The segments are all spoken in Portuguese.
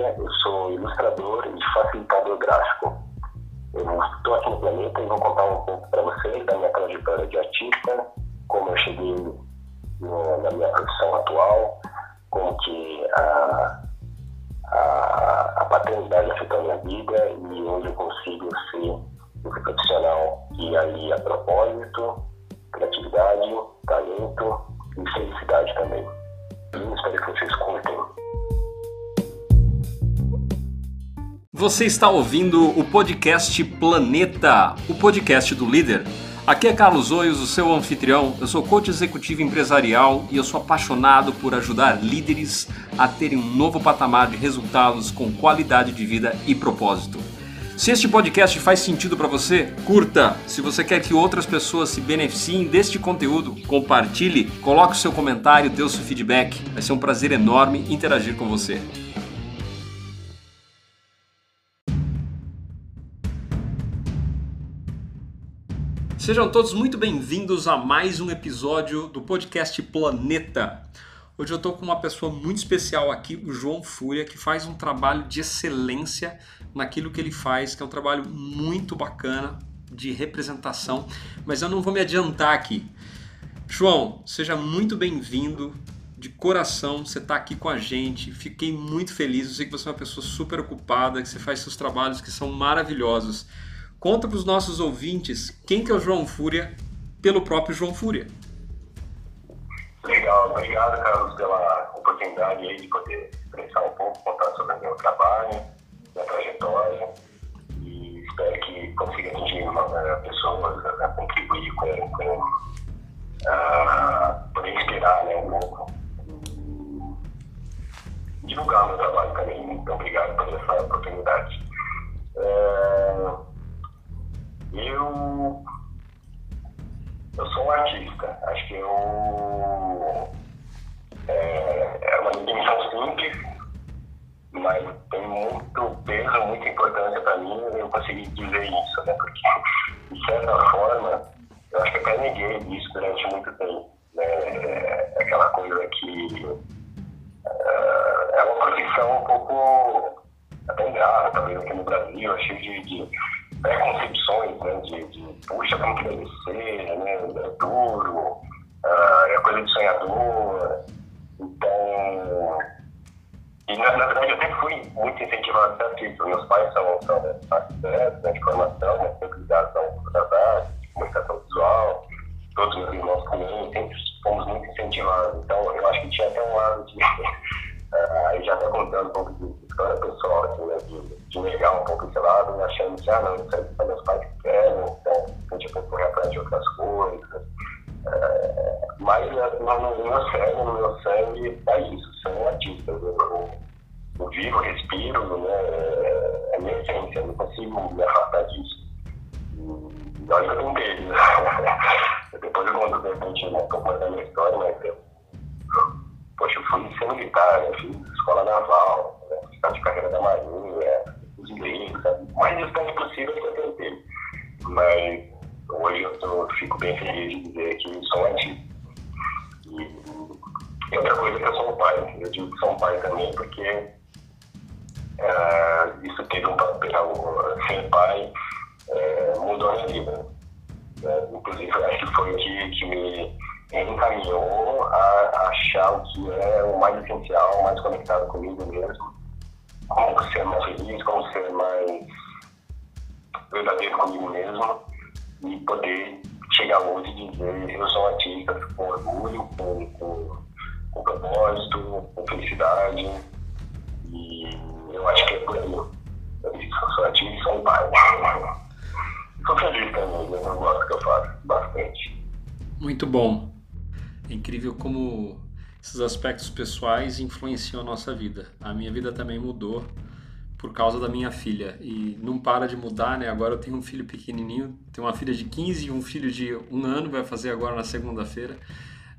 Fúria, eu sou ilustrador e facilitador gráfico. Eu estou aqui no planeta e vou contar um pouco para vocês da minha trajetória de artista, como eu cheguei no, na minha profissão atual, como que a, a, a paternidade afetou a minha vida e hoje eu consigo ser um profissional que ali a propósito, criatividade, talento e felicidade também. Espero que vocês Você está ouvindo o podcast Planeta, o podcast do líder. Aqui é Carlos Oios, o seu anfitrião. Eu sou coach executivo empresarial e eu sou apaixonado por ajudar líderes a terem um novo patamar de resultados com qualidade de vida e propósito. Se este podcast faz sentido para você, curta. Se você quer que outras pessoas se beneficiem deste conteúdo, compartilhe, coloque o seu comentário, dê o seu feedback. Vai ser um prazer enorme interagir com você. Sejam todos muito bem-vindos a mais um episódio do podcast Planeta. Hoje eu estou com uma pessoa muito especial aqui, o João Fúria, que faz um trabalho de excelência naquilo que ele faz, que é um trabalho muito bacana de representação, mas eu não vou me adiantar aqui. João, seja muito bem-vindo. De coração, você está aqui com a gente. Fiquei muito feliz. Eu sei que você é uma pessoa super ocupada, que você faz seus trabalhos que são maravilhosos. Conta para os nossos ouvintes quem que é o João Fúria pelo próprio João Fúria. Legal, obrigado, Carlos, pela oportunidade aí de poder expressar um pouco, contar sobre o meu trabalho, minha trajetória e espero que consiga atingir uh, pessoas a, contribuir com, com uh, poder inspirar né, um pouco divulgar meu trabalho também. Então, obrigado por essa oportunidade. Uh, eu, eu sou um artista. Acho que eu. É, é uma definição simples, mas tem muito peso, muita importância para mim eu conseguir dizer isso, né? Porque, de certa forma, eu acho que até neguei isso durante muito tempo. Né? É aquela coisa que. É, é uma profissão um pouco até ingrata, talvez aqui no Brasil, cheio de, de preconcepções, né, de, de puxa, como que deve ser, né, é duro, uh, é coisa de sonhador. Então, e na, na, verdade eu sempre fui muito incentivado a ser artista. Meus pais são, são arquitetos né, de formação, né, sempre ligados a das artes, de comunicação visual, todos meus irmãos também, sempre fomos muito incentivados. Então eu acho que tinha até um lado de. Uh, já até contando um pouco de história pessoal, assim, né, de, de negar um pouco esse lado, achando que, ah, não, isso aí são meus pais que querem, então a gente vai correr atrás de outras coisas. É, mas no meu sangue, no meu sangue, é isso, um artista. Eu, eu, eu vivo, respiro, né, é, é minha essência, eu não consigo me afastar disso. E olha que eu tentei, né? Depois eu conto de repente um pouco da minha história, mas eu, poxa, eu fui ser militar, eu fiz e poder chegar hoje e dizer eu sou artista com orgulho, com, com, com propósito, com felicidade e eu acho que é por aí. Eu sou artista e sou pai. Estou feliz também, eu gosto que eu faço bastante. Muito bom. É incrível como esses aspectos pessoais influenciam a nossa vida. A minha vida também mudou por causa da minha filha e não para de mudar, né? Agora eu tenho um filho pequenininho, tenho uma filha de 15 e um filho de um ano, vai fazer agora na segunda-feira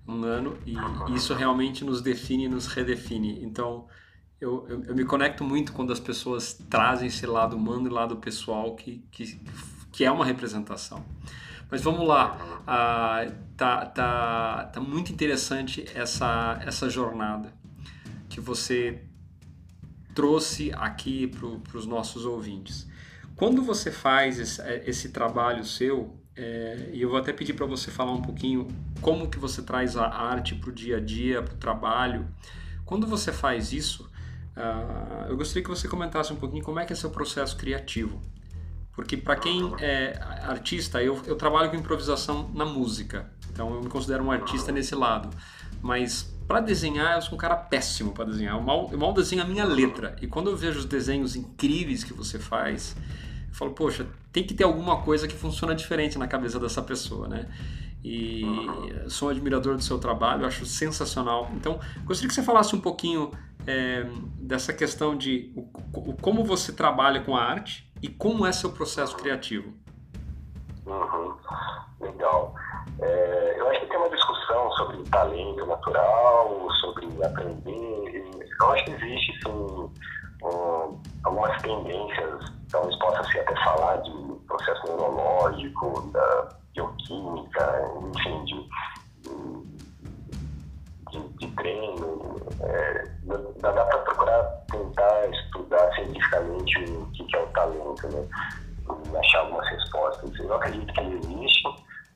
um ano e isso realmente nos define, nos redefine. Então eu, eu, eu, me conecto muito quando as pessoas trazem esse lado humano e lado pessoal que, que, que é uma representação. Mas vamos lá, ah, tá, tá, tá muito interessante essa, essa jornada que você trouxe aqui para os nossos ouvintes. Quando você faz esse, é, esse trabalho seu, é, e eu vou até pedir para você falar um pouquinho como que você traz a arte para o dia a dia, para o trabalho. Quando você faz isso, uh, eu gostaria que você comentasse um pouquinho como é que é seu processo criativo. Porque para quem é artista, eu, eu trabalho com improvisação na música, então eu me considero um artista nesse lado. Mas para desenhar, eu sou um cara péssimo para desenhar. Eu mal, eu mal desenho a minha letra. E quando eu vejo os desenhos incríveis que você faz, eu falo, poxa, tem que ter alguma coisa que funciona diferente na cabeça dessa pessoa, né? E sou um admirador do seu trabalho, acho sensacional. Então, gostaria que você falasse um pouquinho é, dessa questão de o, o, como você trabalha com a arte e como é seu processo criativo. Uhum. Legal. É, eu acho que tem uma discussão sobre talento natural, sobre aprender. Eu acho que existe, sim, um, algumas tendências, talvez possa se até falar de processo neurológico, da bioquímica, enfim, de, de, de treino. É, dá, dá para procurar tentar estudar cientificamente o que, que é o talento, né? Achar algumas respostas. Eu acredito que ele existe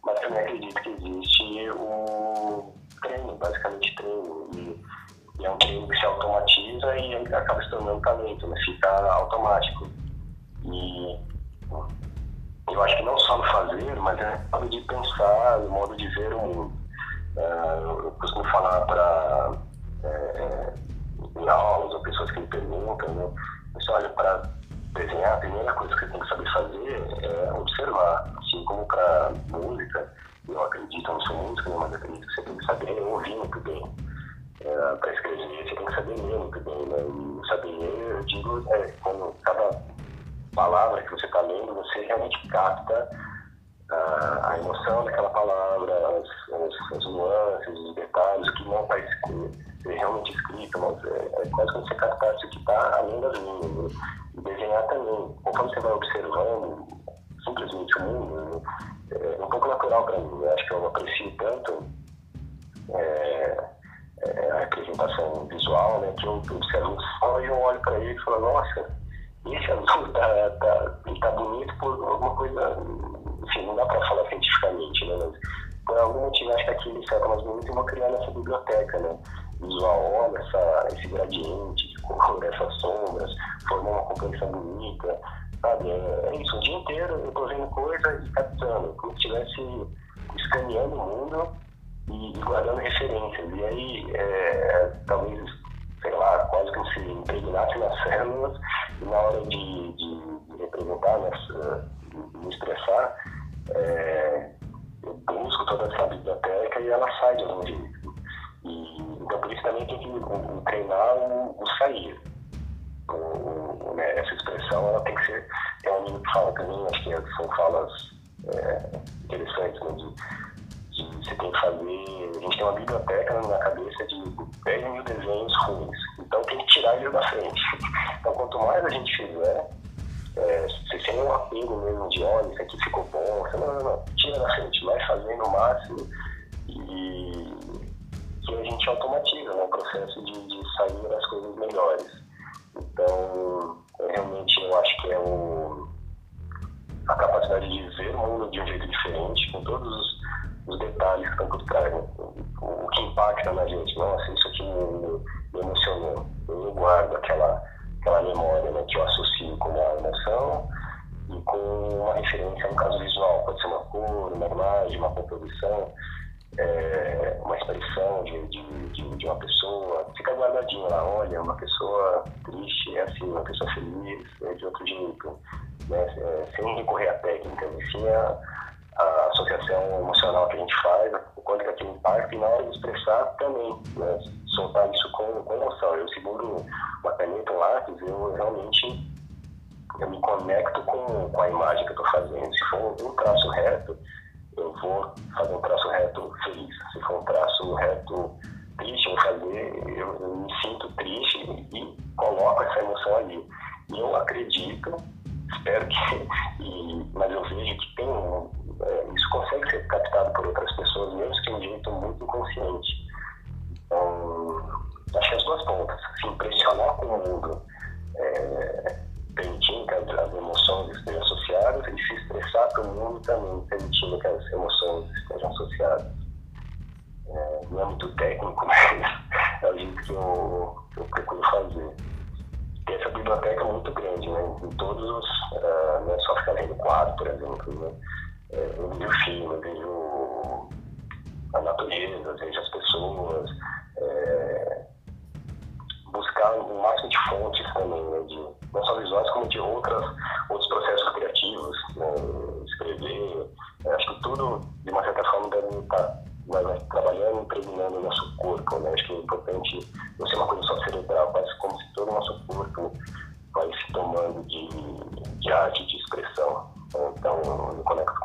mas também acredito que existe o treino, basicamente treino. E, e é um treino que se automatiza e acaba se tornando talento, né? fica automático. E eu acho que não só no fazer, mas é no modo de pensar, no modo de ver o mundo. Uh, eu costumo falar para é, é, em aulas ou pessoas que me perguntam, né? Mas, olha, para desenhar, a primeira coisa que você tem que saber fazer é observar. Assim como para música, eu acredito, não sou músico, né, mas acredito que você tem que saber ouvir muito bem. É, para escrever, você tem que saber ler muito bem. Né? E saber ler, eu digo, é, quando cada palavra que você está lendo, você realmente capta a, a emoção daquela palavra, as, as, as, nuances, os detalhes, o que não está realmente escrito, mas é, é quase como você captasse o que está além das linhas. Né? E desenhar também. Conforme você vai observando simplesmente o mundo, né? é um pouco natural para mim. Eu acho que eu aprecio tanto é, é, a representação visual, né, que eu observo um sol e eu olho para ele e falo, nossa, esse azul tá, tá, ele tá bonito por alguma coisa, enfim, não dá para falar cientificamente, né, mas por algum motivo acho que aquele mais bonito eu vou criar nessa biblioteca, né, visual, olha essa, esse gradiente cor, essas sombras, formou uma composição bonita, sabe? É, é, isso, o dia inteiro eu tô vendo coisa e captando, como se estivesse escaneando o mundo e, e guardando referências. E aí, é, talvez, sei lá, quase como se impregnasse nas células e na hora de, de, de representar, né, me expressar, é, eu busco toda essa biblioteca e ela sai de algum jeito. E, então, por isso também tem que um, treinar o, sair. Né, essa expressão ela tem que ser. Tem um amigo que fala também, acho que são falas é, interessantes, né, de, de você tem que fazer. A gente tem uma biblioteca na cabeça de 10 mil desenhos ruins, então tem que tirar eles da frente. Então, quanto mais a gente fizer, é, você tem um apego mesmo de olha, isso aqui ficou bom, você não, não, não, tira da frente, vai fazendo o máximo e que a gente automatiza né, o processo de, de sair das coisas melhores. Então, realmente eu acho que é o, a capacidade de ver o mundo de um jeito diferente, com todos os, os detalhes que estão por trás, né? o, o, que impacta na gente. Nossa, isso aqui me, me emocionou. Eu guardo aquela, aquela memória né, que eu associo com uma emoção e com uma referência, no caso visual, pode ser uma cor, uma imagem, uma composição é, uma expressão de, de, de, de, uma pessoa, fica guardadinho lá, olha, uma pessoa triste é assim, uma pessoa feliz é de outro jeito, né? É, sem recorrer a técnicas, sim a, a, associação emocional que a gente faz, o quanto que aquilo impacta e na hora de expressar também, né? soltar isso com, com emoção. Eu seguro uma caneta, um lápis, eu realmente eu me conecto com, com a imagem que eu estou fazendo. Se for um traço reto, eu vou fazer um traço reto feliz. Se for um traço reto triste, eu vou fazer, eu, eu me sinto triste e, e coloco essa emoção ali. E eu acredito, espero que, e, mas eu vejo que tem um, é, isso consegue ser captado por outras pessoas, mesmo que um jeito muito inconsciente. Então, acho que as duas pontas, se impressionar com o mundo, é, permitindo que as, emoções estejam associadas, e se estressar com o mundo também, aucun, c'est mon son, social.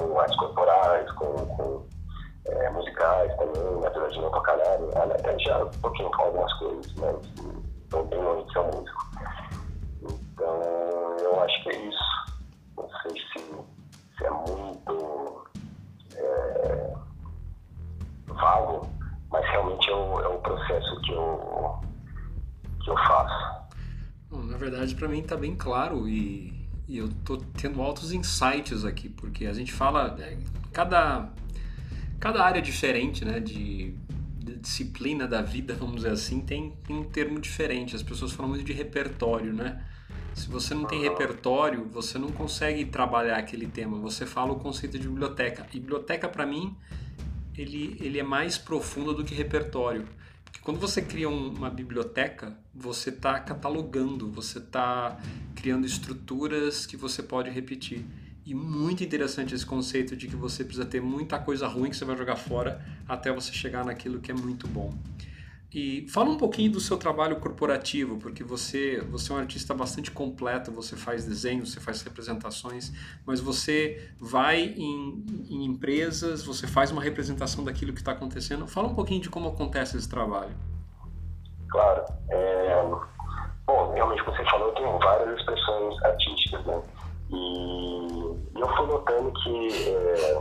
Com artes corporais, com, com é, musicais também, apesar de não tocar nada, até já um pouquinho com algumas coisas, mas não tenho longe ser músico. Então, eu acho que é isso. Não sei se, se é muito. É, vago, mas realmente é o, é o processo que eu, que eu faço. Bom, na verdade, para mim está bem claro e, e eu tô tendo altos insights aqui, porque a gente fala é, cada cada área diferente, né, de, de, disciplina da vida, vamos dizer assim, tem, tem um termo diferente. As pessoas falam muito de repertório, né? Se você não tem repertório, você não consegue trabalhar aquele tema. Você fala o conceito de biblioteca. E biblioteca para mim ele, ele é mais profundo do que repertório. Porque quando você cria um, uma biblioteca, você está catalogando, você está criando estruturas que você pode repetir. E muito interessante esse conceito de que você precisa ter muita coisa ruim que você vai jogar fora até você chegar naquilo que é muito bom. E fala um pouquinho do seu trabalho corporativo, porque você, você é um artista bastante completo, você faz desenhos, você faz representações, mas você vai em, em empresas, você faz uma representação daquilo que está acontecendo. Fala um pouquinho de como acontece esse trabalho. Claro. É... Bom, realmente você falou, tenho várias expressões artísticas, né? E eu fui notando que é,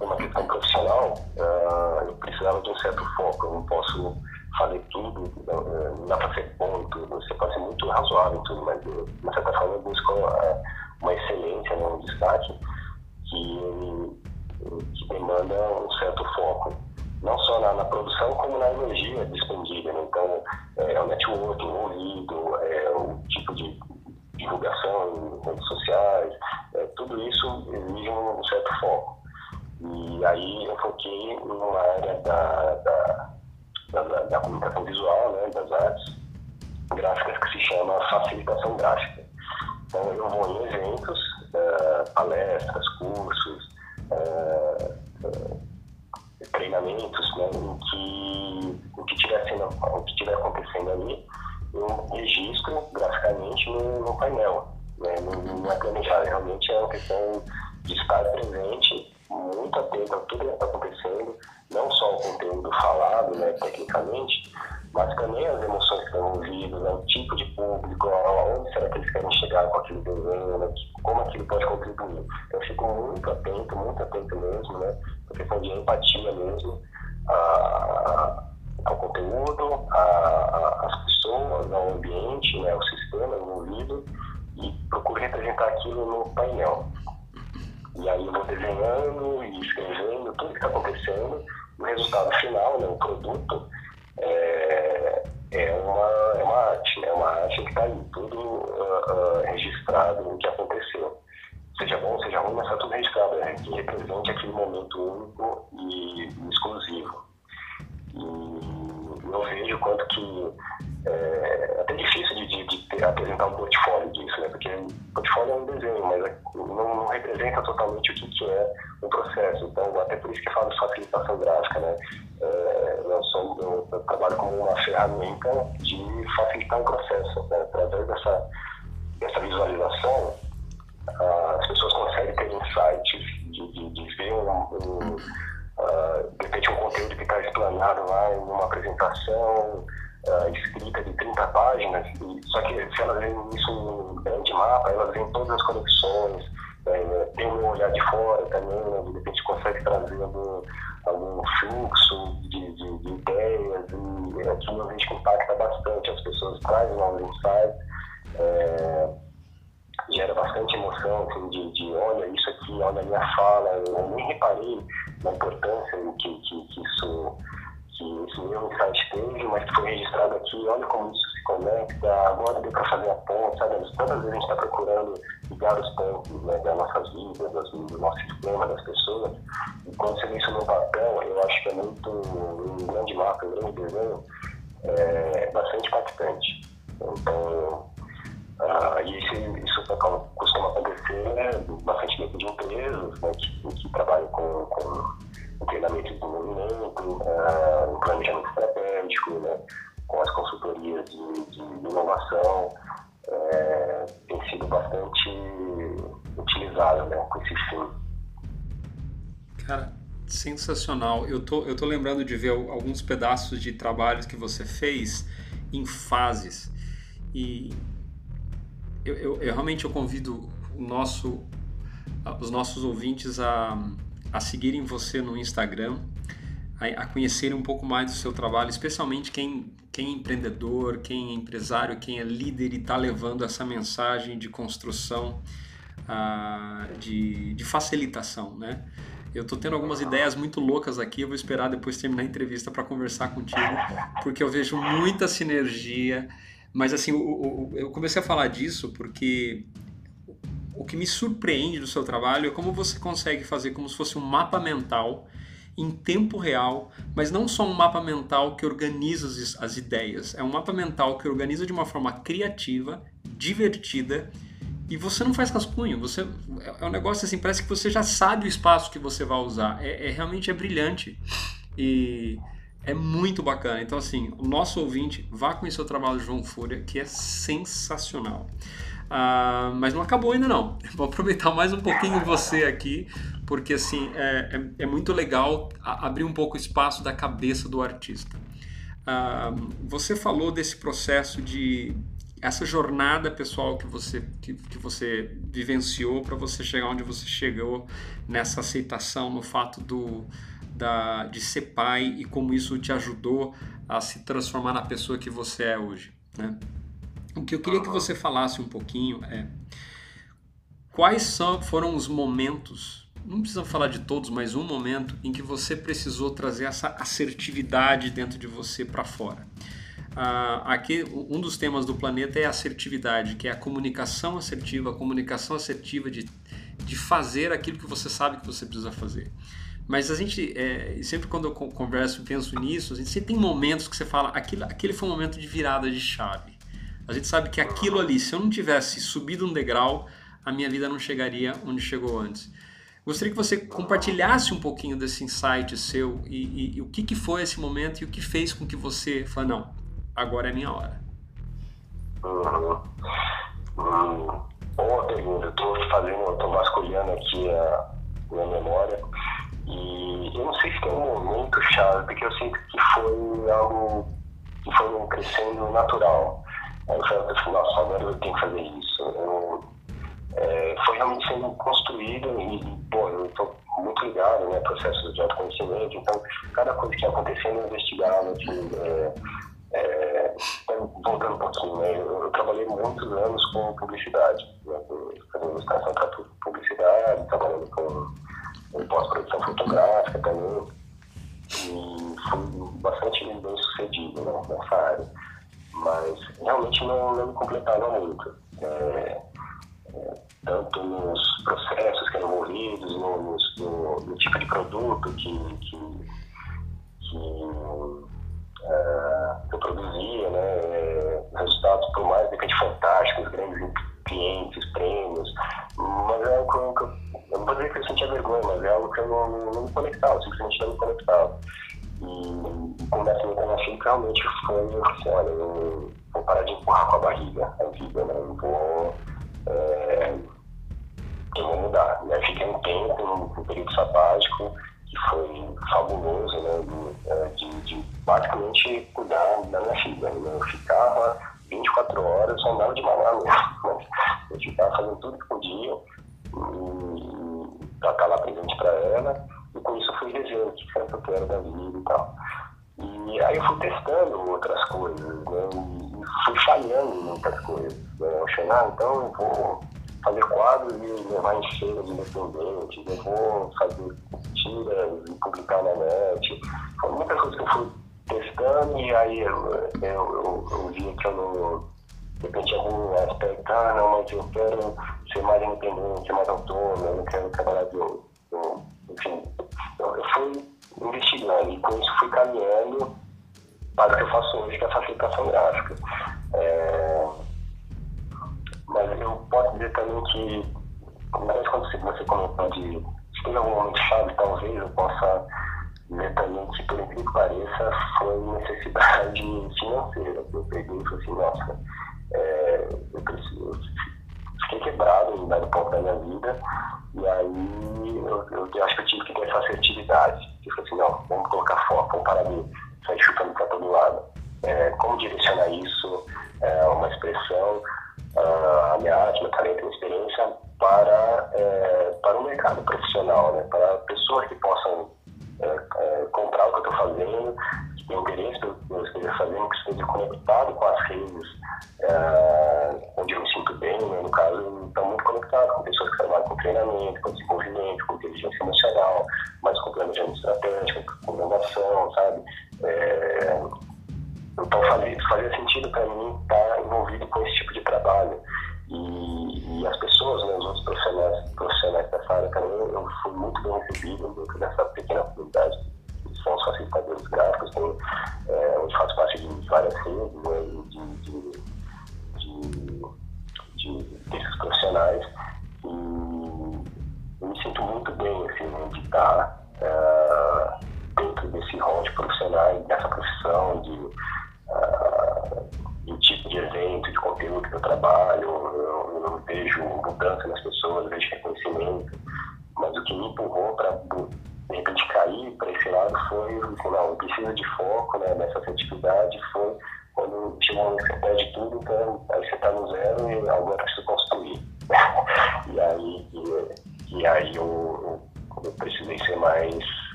uma questão profissional, uh, eu precisava de um certo foco. Eu não posso fazer tudo, não dá para ser bom em tudo. Você pode ser muito razoável em tudo, mas de uma certa forma eu busco uma, uma excelência, né, um destaque que, que demanda um certo foco. Não só na, na produção, como na energia despendida. Né? Então, é, é o network, o ouvido, é o tipo de divulgação em redes sociais, é, tudo isso exige um certo foco. E aí eu foquei numa área da, da, da, da comunicação visual, né, das artes gráficas, que se chama facilitação gráfica. Então eu vou em eventos, uh, palestras, cursos, uh, uh, treinamentos, né, em que o que estiver o que estiver acontecendo ali, eu registro graficamente no, no painel. Né, não, não realmente é uma questão de estar presente atento a tudo que está acontecendo, não só o conteúdo falado, né, tecnicamente, mas também as emoções que estão envolvidas, né, o tipo de público, aonde será que eles querem chegar com aquele desenho, né, como aquilo pode contribuir. Eu fico muito atento, muito atento mesmo, né, a questão de empatia mesmo, a, ao conteúdo, a, a, as pessoas, ao ambiente, né, ao sistema envolvido, e procuro representar aquilo no painel. E aí eu vou desenhando e escrevendo tudo que está acontecendo. O resultado final, né, o produto, é, é, uma, é uma arte, né? uma arte que está aí, tudo uh, uh, registrado no que aconteceu. Seja bom, seja ruim, mas está tudo registrado, né? que represente aquele momento único e exclusivo. E eu vejo quanto que é, até difícil de, de, de ter, apresentar um portfólio disso, né? Porque portfólio é um desenho, mas é, não, não, representa totalmente o que, que é o processo. Então, até por isso que falo de facilitação gráfica, né? É, eu, sou, eu, eu, trabalho como uma ferramenta de facilitar o processo. Né? Através dessa, dessa visualização, as pessoas conseguem ter insights de, de, de ver um, um uh, de repente um conteúdo que está explanado lá em uma apresentação, uh, escrita de 30 páginas, e, só que se elas veem isso em grande mapa, elas veem todas as conexões, né, tem um olhar de fora também, né, de repente consegue trazer algum, algum fluxo de, de, de ideias, e aquilo a gente impacta bastante, as pessoas trazem novos insights, é, gera bastante emoção, assim, de, de olha, isso aqui olha a minha fala, eu nem reparei na importância que, que, que isso que esse meu insight teve, mas que foi registrado aqui, olha como isso se conecta, agora deu para fazer a ponte, sabe? Todas as vezes a gente está procurando ligar os pontos né, das nossas vidas, do nosso sistema, das pessoas, e quando você vê isso no papel, eu acho que é muito, um grande mapa, um grande desenho, é bastante impactante. Então, uh, isso, isso costuma acontecer né, bastante dentro de empresas né, que, que trabalham com, com treinamento de desenvolvimento, uh, o planejamento estratégico, né, com as consultorias de, de inovação, é, tem sido bastante utilizado né, com esse fim. Cara, sensacional. Eu tô, eu tô lembrando de ver alguns pedaços de trabalhos que você fez em fases. E eu, eu, eu realmente eu convido nosso, os nossos ouvintes a a seguirem você no Instagram, a, a conhecerem um pouco mais do seu trabalho, especialmente quem, quem é empreendedor, quem é empresário, quem é líder e está levando essa mensagem de construção, uh, de, de facilitação, né? Eu estou tendo algumas ideias muito loucas aqui, eu vou esperar depois terminar a entrevista para conversar contigo, porque eu vejo muita sinergia. Mas assim, eu comecei a falar disso porque o que me surpreende do seu trabalho é como você consegue fazer como se fosse um mapa mental em tempo real, mas não só um mapa mental que organiza as, as ideias, é um mapa mental que organiza de uma forma criativa, divertida e você não faz rascunho, você é um negócio assim, parece que você já sabe o espaço que você vai usar, é, é realmente é brilhante e é muito bacana. Então assim, o nosso ouvinte vá conhecer o trabalho do João Fúria, que é sensacional. Uh, mas não acabou ainda não. Vou aproveitar mais um pouquinho você aqui, porque assim é, é, é muito legal abrir um pouco o espaço da cabeça do artista. Uh, você falou desse processo de essa jornada pessoal que você que, que você vivenciou para você chegar onde você chegou nessa aceitação no fato do da, de ser pai e como isso te ajudou a se transformar na pessoa que você é hoje, né? O que eu queria que você falasse um pouquinho é quais são, foram os momentos, não precisa falar de todos, mas um momento em que você precisou trazer essa assertividade dentro de você para fora. Uh, aqui um dos temas do planeta é a assertividade, que é a comunicação assertiva, a comunicação assertiva de, de fazer aquilo que você sabe que você precisa fazer. Mas a gente, é, sempre quando eu converso e penso nisso, a gente sempre tem momentos que você fala, aquilo, aquele foi um momento de virada de chave. A gente sabe que aquilo ali, se eu não tivesse subido um degrau, a minha vida não chegaria onde chegou antes. Gostaria que você compartilhasse um pouquinho desse insight seu e, e, e o que, que foi esse momento e o que fez com que você fale, não, agora é minha hora. Uhum. Hum, boa pergunta. Eu estou fazendo, estou vasculhando aqui a minha memória e eu não sei se tem um momento chave, porque eu sinto que foi algo que foi um crescendo natural. Aí eu falei, assim, nossa, agora eu tenho que fazer isso. Eu, é, foi realmente sendo construído e, pô, eu estou muito ligado, né, processos de autoconhecimento, então cada coisa que ia acontecendo eu investigava, assim, é, é, voltando um pouquinho, né, eu, eu, trabalhei muitos anos com publicidade, né, fazendo ilustração para publicidade, trabalhando com, pós-produção fotográfica também, e fui bastante bem sucedido né, nessa área mas realmente não, não me completava muito. É, é, tanto nos processos que eram envolvidos, no, no, no, tipo de produto que, que, que é, eu produzia, né, resultados por mais de repente fantásticos, grandes clientes, prêmios, mas é algo que eu, eu não vou dizer que eu sentia vergonha, mas é algo que eu não, não me conectava, simplesmente não me conectava. Realmente foi, eu assim, olha, eu vou parar de empurrar com a barriga levar em feiras independentes, eu vou fazer tiras e publicar na net. Foram muitas coisas que eu fui testando e aí eu, eu, eu, eu que eu não. De repente, algum aspecto, ah, não, mas eu quero ser mais independente, ser mais autônomo, eu não quero trabalhar de. Enfim, eu, eu fui investigando e com isso fui caminhando para o que eu faço hoje, que é a facilitação gráfica. É, mas eu posso dizer também que, mas quando você comentou de se tem algum momento chave, talvez eu possa que, por incrível que pareça, foi necessidade financeira. Eu peguei e falei assim, nossa, é, eu preciso. Fiquei quebrado em dado ponto da minha vida, e aí eu, eu, eu acho que eu tive que ter essa assertividade. Eu falei assim, não, vamos colocar foco, vamos parar de sair chutando para todo lado. É, como direcionar isso, é, uma expressão, a minha arte, meu talento, para, é, para o mercado profissional, né? para pessoas que possam é, é, comprar o que eu estou fazendo, que tenham interesse pelo que eu esteja fazendo, que esteja conectado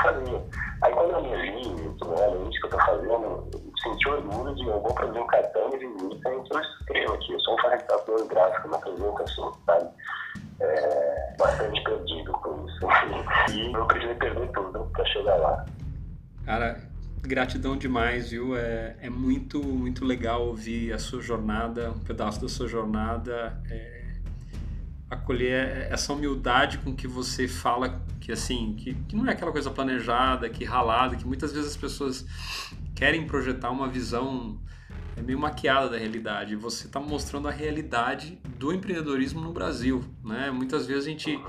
fazer. Aí quando eu me vi, olha, isso que eu estou fazendo, eu senti orgulho de eu vou produzir um cartão de visita e eu escrevo aqui. Eu sou um facilitador gráfico, me apresento assim, sabe? É, bastante perdido com isso. e eu precisei perder tudo para chegar lá. Cara, gratidão demais, viu? É, é muito, muito legal ouvir a sua jornada, um pedaço da sua jornada, é, acolher essa humildade com que você fala que assim, que, que não é aquela coisa planejada, que ralada, que muitas vezes as pessoas querem projetar uma visão é meio maquiada da realidade. Você está mostrando a realidade do empreendedorismo no Brasil, né? Muitas vezes a gente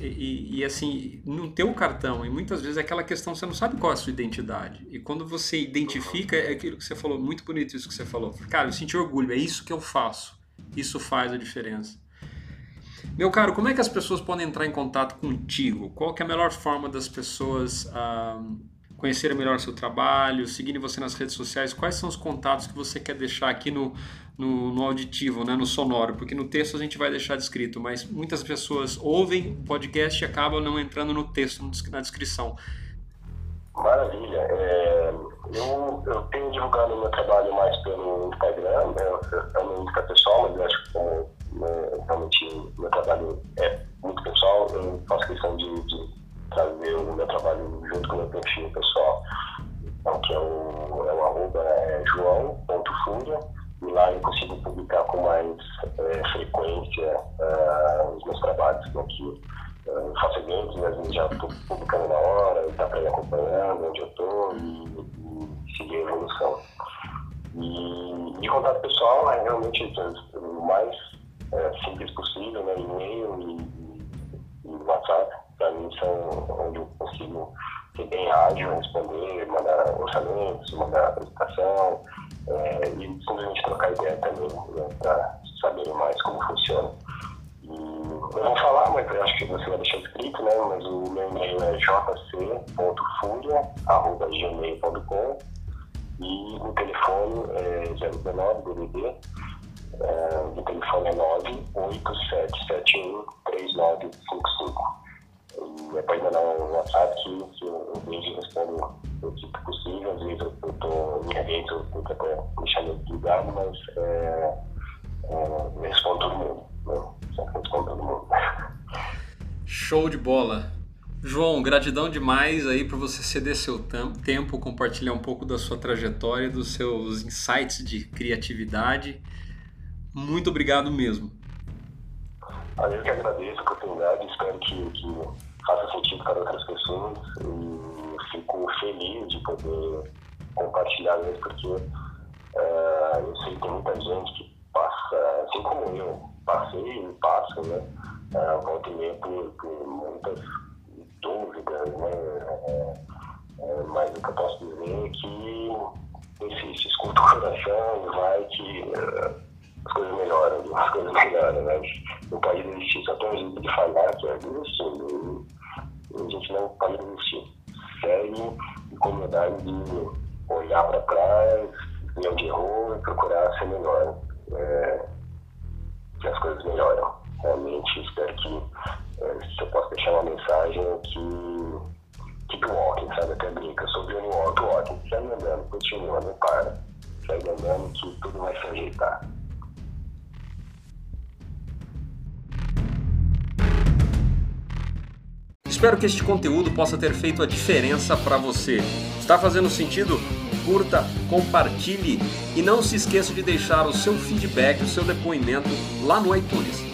e, e, assim, não ter o cartão, e muitas vezes é aquela questão, você não sabe qual é a sua identidade. E quando você identifica, é aquilo que você falou, muito bonito isso que você falou. Cara, eu senti orgulho, é isso que eu faço. Isso faz a diferença. Meu caro, como é que as pessoas podem entrar em contato contigo? Qual que é a melhor forma das pessoas ah, conhecerem melhor seu trabalho, seguirem você nas redes sociais? Quais são os contatos que você quer deixar aqui no, no, no, auditivo, né, no sonoro, porque no texto a gente vai deixar descrito, mas muitas pessoas ouvem o podcast e acabam não entrando no texto, na descrição. Maravilha. É, eu, eu tenho divulgado meu trabalho mais pelo Instagram, né, é o meu Insta pessoal, mas eu acho que como realmente meu trabalho é muito pessoal, eu faço questão de, de trazer o meu trabalho junto com o meu perfil pessoal, então, que é o, é o arroba é joão.fúria, e lá eu consigo publicar com mais é, frequência uh, os meus trabalhos aqui. Eu faço eventos, vezes já estou publicando na hora, dá para ir acompanhando onde eu estou e, e, seguir a evolução. E de contato pessoal é realmente o mais é, simples possível, né? e-mail e, e WhatsApp, para mim são onde eu consigo ser bem ágil, responder, mandar orçamentos, mandar apresentação, é, e simplesmente trocar ideia também, né, para saber mais como funciona. E eu vou falar, mas eu acho que você vai deixar escrito, né? Mas o meu e-mail é jc.furia.gmail.com e o telefone é 019 DDD, é, o telefone é 987713955. E depois ainda não WhatsApp que, que eu, vejo e respondo o que possível. Às vezes eu, tô em evento, eu tô deixando ligado, mas é, é, respondo todo mundo. Né? Respondo todo mundo. Show de bola! João, gratidão demais aí por você ceder seu tempo, compartilhar um pouco da sua trajetória, dos seus insights de criatividade. Muito obrigado mesmo. Eu que agradeço a oportunidade, espero que, que faça sentido para outras pessoas e fico feliz de poder compartilhar isso, porque uh, eu sei que tem muita gente que passa, assim como eu, passei e passo, né? Uh, volta e meia por, por muitas dúvidas, né? É, mas o que eu posso dizer é que, enfim, se escuta o coração, vai que uh, as coisas melhoram, melhoram, né? No país existe só tem um jeito de falar que é. E a gente não pode desistir. Segue incomodado de olhar para trás, ver onde errou e procurar ser melhor. É, que as coisas melhoram. Realmente espero que é, se eu posso deixar uma mensagem que keep walking, sabe? Até brinca, eu sou Johnny Walk, walking, segue andando, continua, não para. Segue andando que tudo vai se ajeitar. Espero que este conteúdo possa ter feito a diferença para você. Está fazendo sentido? Curta, compartilhe e não se esqueça de deixar o seu feedback, o seu depoimento lá no iTunes.